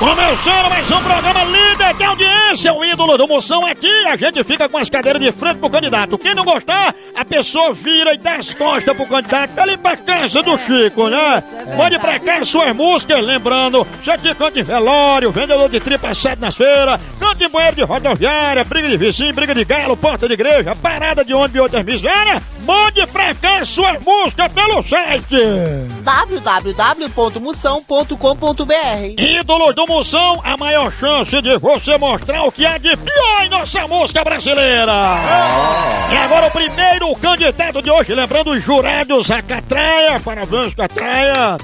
Começando mais um programa líder de audiência, o ídolo do Moção aqui. A gente fica com as cadeiras de frente pro candidato. Quem não gostar, a pessoa vira e dá as costas pro candidato. Ele pra casa do Chico, né? Mande pra cá suas músicas, lembrando, você que canta em velório, vendedor de tripa sede nas feiras, canta em banheiro de rodoviária, briga de vizinho, briga de galo, porta de igreja, parada de ônibus e outras misérias. Mande pra cá suas músicas pelo site www.moção.com.br Ídolos do Moção, a maior chance de você mostrar o que há de pior em nossa música brasileira. E agora o primeiro candidato de hoje, lembrando os jurados, a Catraia, parabéns Catraia.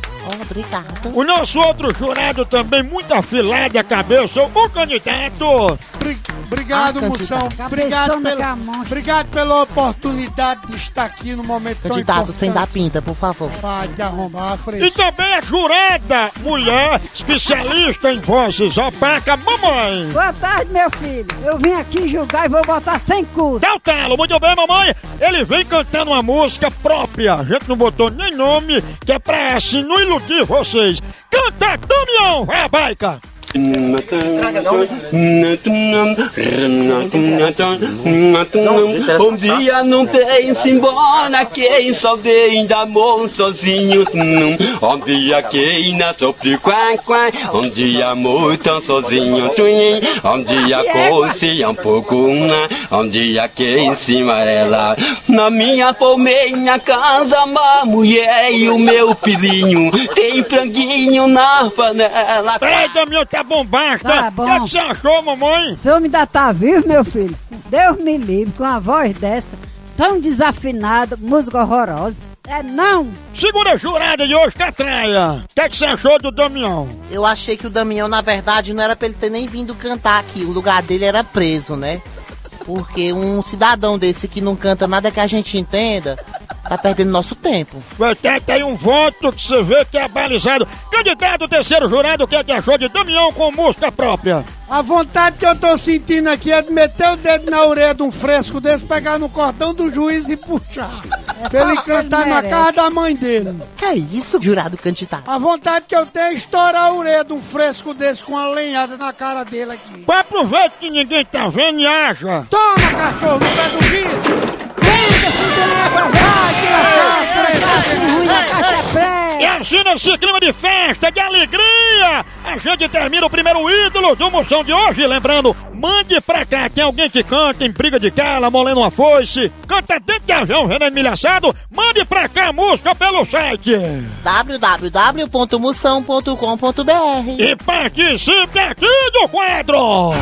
Obrigado. O nosso outro jurado também, muito afilado a cabeça, o candidato. Bri- Obrigado, Ah, Moção. Obrigado, Camões. obrigado pela oportunidade de estar aqui no momento tão Candidato, importante. sem dar pinta, por favor. Vai te arrombar a E também a jurada, mulher, especialista em vozes opaca, mamãe. Boa tarde, meu filho. Eu vim aqui julgar e vou botar sem curso. Dá o talo, muito bem, mamãe. Ele vem cantando uma música própria. A gente não botou nem nome, que é pra assim não iludir vocês. Canta, Damião, vai a baica. Um dia não tem embora quem só vem da mão sozinho. Um dia quem não sofre quá quá. Um dia amor tão sozinho. Um dia fosse um pouco Um dia quem se amarela. Na minha palmeira casa, uma mulher e o meu filhinho. Tem franguinho na panela. Peraí, Damião, tá bom. Tá O bom. que, é que você achou, mamãe? Esse homem ainda tá vivo, meu filho. Deus me livre com a voz dessa, tão desafinada, música horrorosa. É não. Segunda jurada de hoje, Catraia. O que, é que você achou do Damião? Eu achei que o Damião, na verdade, não era pra ele ter nem vindo cantar aqui. O lugar dele era preso, né? Porque um cidadão desse que não canta nada que a gente entenda, tá perdendo nosso tempo. Vai ter aí um voto que você vê que é balizado. Candidato terceiro jurado, o que, é que achou de Damião com música própria? A vontade que eu tô sentindo aqui é de meter o dedo na orelha de um fresco desse, pegar no cordão do juiz e puxar. É pra ele cantar na casa da mãe dele. Que é isso, jurado candidato? A vontade que eu tenho é estourar a orelha de um fresco desse com uma lenhada na cara dele aqui. Pra aproveita que ninguém tá vendo e haja. Toma, cachorro, no pé do vidro! Nesse clima de festa, de alegria, a gente termina o primeiro ídolo do Moção de hoje. Lembrando, mande pra cá, tem alguém que canta em briga de cala, molendo uma foice, canta dentro de avião, vendendo milhaçado, mande pra cá a música pelo site. www.moção.com.br E participe aqui do quadro!